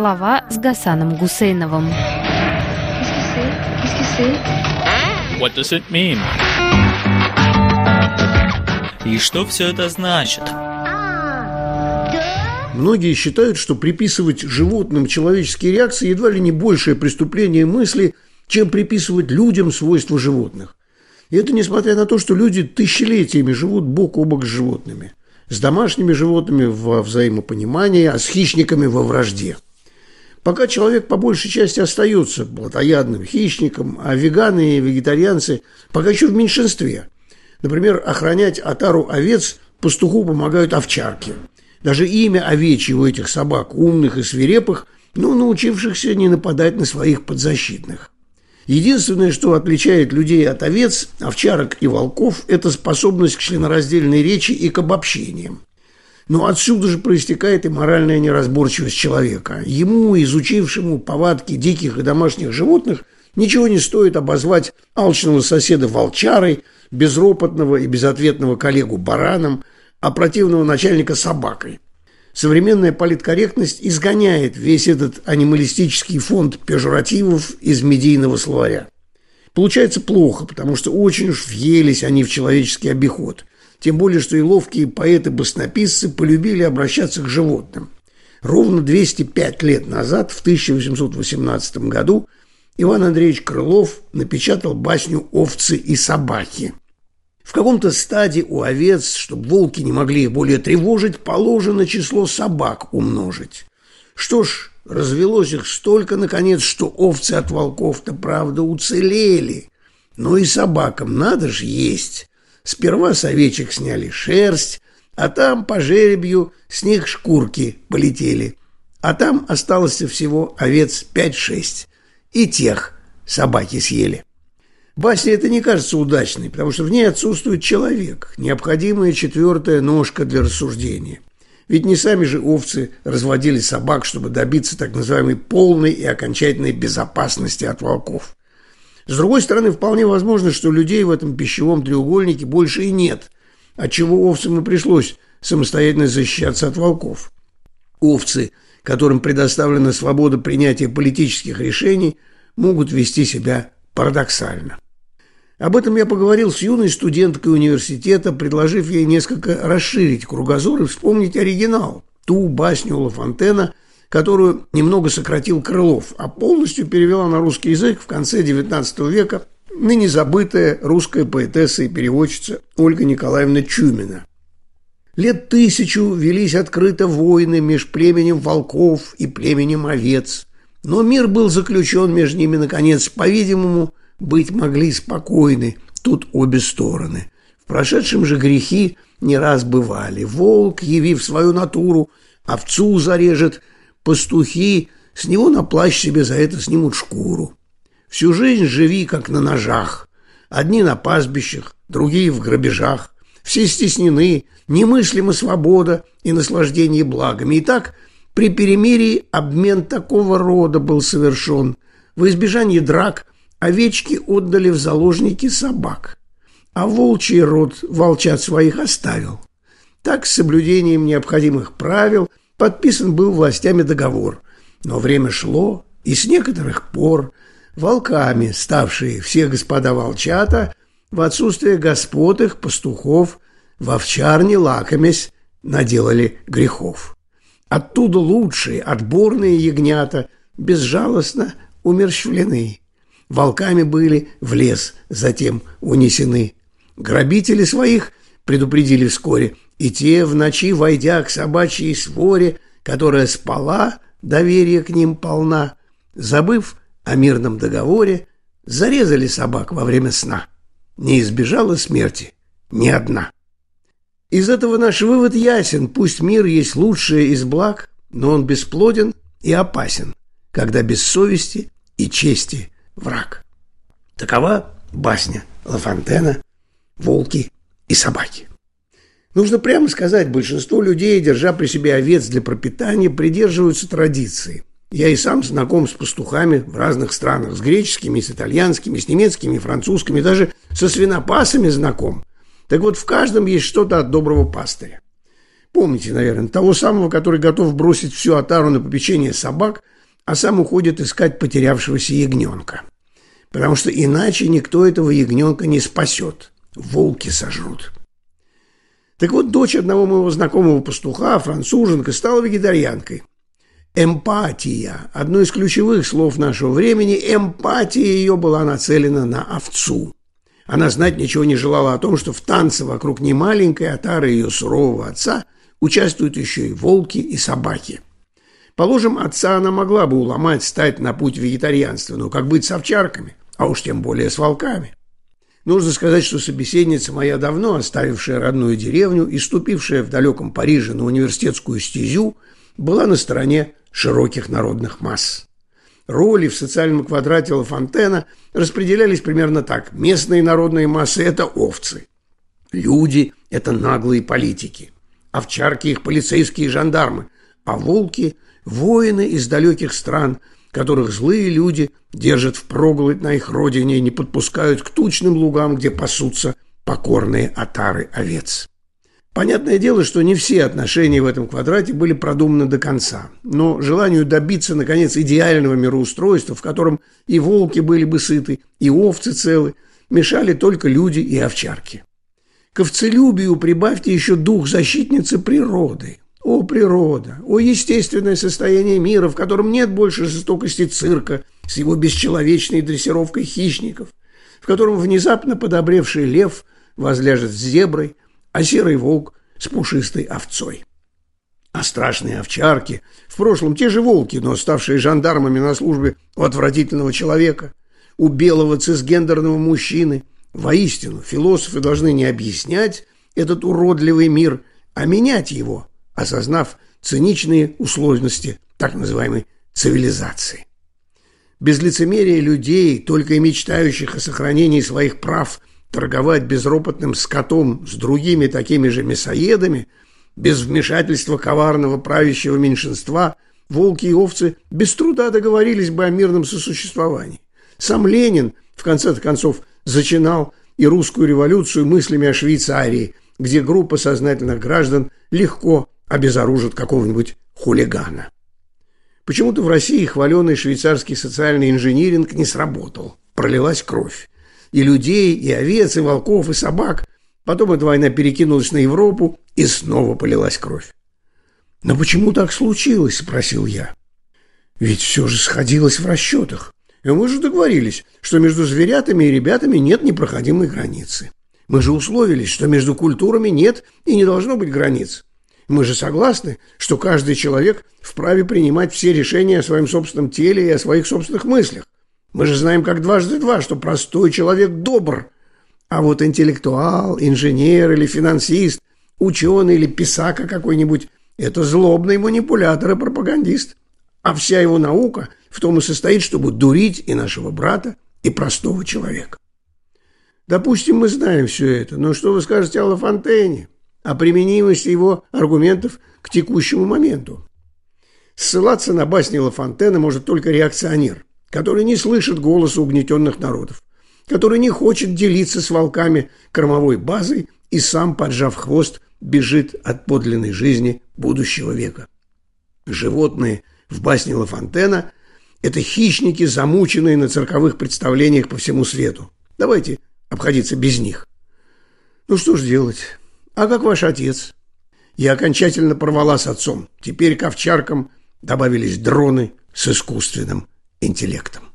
Слова с Гасаном Гусейновым. What does it mean? И что все это значит? Многие считают, что приписывать животным человеческие реакции едва ли не большее преступление мысли, чем приписывать людям свойства животных. И это несмотря на то, что люди тысячелетиями живут бок о бок с животными. С домашними животными во взаимопонимании, а с хищниками во вражде. Пока человек по большей части остается плотоядным хищником, а веганы и вегетарианцы пока еще в меньшинстве. Например, охранять отару овец пастуху помогают овчарки. Даже имя овечье у этих собак, умных и свирепых, но научившихся не нападать на своих подзащитных. Единственное, что отличает людей от овец, овчарок и волков, это способность к членораздельной речи и к обобщениям. Но отсюда же проистекает и моральная неразборчивость человека. Ему, изучившему повадки диких и домашних животных, ничего не стоит обозвать алчного соседа волчарой, безропотного и безответного коллегу бараном, а противного начальника собакой. Современная политкорректность изгоняет весь этот анималистический фонд пежуративов из медийного словаря. Получается плохо, потому что очень уж въелись они в человеческий обиход. Тем более, что и ловкие поэты-баснописцы полюбили обращаться к животным. Ровно 205 лет назад, в 1818 году, Иван Андреевич Крылов напечатал басню «Овцы и собаки». В каком-то стаде у овец, чтобы волки не могли их более тревожить, положено число собак умножить. Что ж, развелось их столько, наконец, что овцы от волков-то, правда, уцелели. Но и собакам надо же есть. Сперва с овечек сняли шерсть, а там по жеребью с них шкурки полетели. А там осталось всего овец пять-шесть. И тех собаки съели. Басне это не кажется удачной, потому что в ней отсутствует человек, необходимая четвертая ножка для рассуждения. Ведь не сами же овцы разводили собак, чтобы добиться так называемой полной и окончательной безопасности от волков. С другой стороны, вполне возможно, что людей в этом пищевом треугольнике больше и нет, отчего овцам и пришлось самостоятельно защищаться от волков. Овцы, которым предоставлена свобода принятия политических решений, могут вести себя парадоксально. Об этом я поговорил с юной студенткой университета, предложив ей несколько расширить кругозор и вспомнить оригинал, ту басню Лафонтена, которую немного сократил Крылов, а полностью перевела на русский язык в конце XIX века ныне забытая русская поэтесса и переводчица Ольга Николаевна Чумина. Лет тысячу велись открыто войны меж племенем волков и племенем овец, но мир был заключен между ними, наконец, по-видимому, быть могли спокойны тут обе стороны. В прошедшем же грехи не раз бывали. Волк, явив свою натуру, овцу зарежет, пастухи с него на плащ себе за это снимут шкуру. Всю жизнь живи, как на ножах. Одни на пастбищах, другие в грабежах. Все стеснены, немыслима свобода и наслаждение благами. И так при перемирии обмен такого рода был совершен. В избежание драк овечки отдали в заложники собак, а волчий род волчат своих оставил. Так, с соблюдением необходимых правил, подписан был властями договор. Но время шло, и с некоторых пор волками, ставшие все господа волчата, в отсутствие господ их, пастухов, в овчарне лакомясь, наделали грехов. Оттуда лучшие, отборные ягнята безжалостно умерщвлены волками были в лес затем унесены. Грабители своих предупредили вскоре, и те, в ночи войдя к собачьей своре, которая спала, доверие к ним полна, забыв о мирном договоре, зарезали собак во время сна. Не избежала смерти ни одна. Из этого наш вывод ясен, пусть мир есть лучшее из благ, но он бесплоден и опасен, когда без совести и чести враг. Такова басня Лафонтена «Волки и собаки». Нужно прямо сказать, большинство людей, держа при себе овец для пропитания, придерживаются традиции. Я и сам знаком с пастухами в разных странах, с греческими, с итальянскими, с немецкими, французскими, даже со свинопасами знаком. Так вот, в каждом есть что-то от доброго пастыря. Помните, наверное, того самого, который готов бросить всю отару на попечение собак – а сам уходит искать потерявшегося ягненка. Потому что иначе никто этого ягненка не спасет. Волки сожрут. Так вот, дочь одного моего знакомого пастуха, француженка, стала вегетарианкой. Эмпатия – одно из ключевых слов нашего времени. Эмпатия ее была нацелена на овцу. Она знать ничего не желала о том, что в танце вокруг немаленькой отары ее сурового отца участвуют еще и волки и собаки. Положим, отца она могла бы уломать стать на путь вегетарианства, но как быть с овчарками, а уж тем более с волками? Нужно сказать, что собеседница моя давно оставившая родную деревню и ступившая в далеком Париже на университетскую стезю, была на стороне широких народных масс. Роли в социальном квадрате Ла Фонтена распределялись примерно так. Местные народные массы – это овцы. Люди – это наглые политики. Овчарки – их полицейские и жандармы. А волки – воины из далеких стран, которых злые люди держат впроголодь на их родине и не подпускают к тучным лугам, где пасутся покорные отары овец. Понятное дело, что не все отношения в этом квадрате были продуманы до конца, но желанию добиться, наконец, идеального мироустройства, в котором и волки были бы сыты, и овцы целы, мешали только люди и овчарки. К овцелюбию прибавьте еще дух защитницы природы. О, природа! О, естественное состояние мира, в котором нет больше жестокости цирка с его бесчеловечной дрессировкой хищников, в котором внезапно подобревший лев возляжет с зеброй, а серый волк с пушистой овцой. А страшные овчарки, в прошлом те же волки, но ставшие жандармами на службе у отвратительного человека, у белого цисгендерного мужчины. Воистину, философы должны не объяснять этот уродливый мир, а менять его, осознав циничные условности так называемой цивилизации. Без лицемерия людей, только и мечтающих о сохранении своих прав торговать безропотным скотом с другими такими же мясоедами, без вмешательства коварного правящего меньшинства, волки и овцы без труда договорились бы о мирном сосуществовании. Сам Ленин, в конце концов, зачинал и русскую революцию мыслями о Швейцарии, где группа сознательных граждан легко обезоружит какого-нибудь хулигана. Почему-то в России хваленый швейцарский социальный инжиниринг не сработал. Пролилась кровь и людей, и овец, и волков, и собак. Потом эта война перекинулась на Европу, и снова полилась кровь. «Но почему так случилось?» – спросил я. «Ведь все же сходилось в расчетах. И мы же договорились, что между зверятами и ребятами нет непроходимой границы. Мы же условились, что между культурами нет и не должно быть границ. Мы же согласны, что каждый человек вправе принимать все решения о своем собственном теле и о своих собственных мыслях. Мы же знаем как дважды два, что простой человек добр. А вот интеллектуал, инженер или финансист, ученый или писака какой-нибудь – это злобный манипулятор и пропагандист. А вся его наука в том и состоит, чтобы дурить и нашего брата, и простого человека. Допустим, мы знаем все это, но что вы скажете о Лафонтене, о применимости его аргументов к текущему моменту? Ссылаться на басни Лафонтена может только реакционер – который не слышит голоса угнетенных народов, который не хочет делиться с волками кормовой базой и сам, поджав хвост, бежит от подлинной жизни будущего века. Животные в басне Ла Фонтена – это хищники, замученные на цирковых представлениях по всему свету. Давайте обходиться без них. Ну что ж делать? А как ваш отец? Я окончательно порвала с отцом. Теперь к овчаркам добавились дроны с искусственным интеллектом.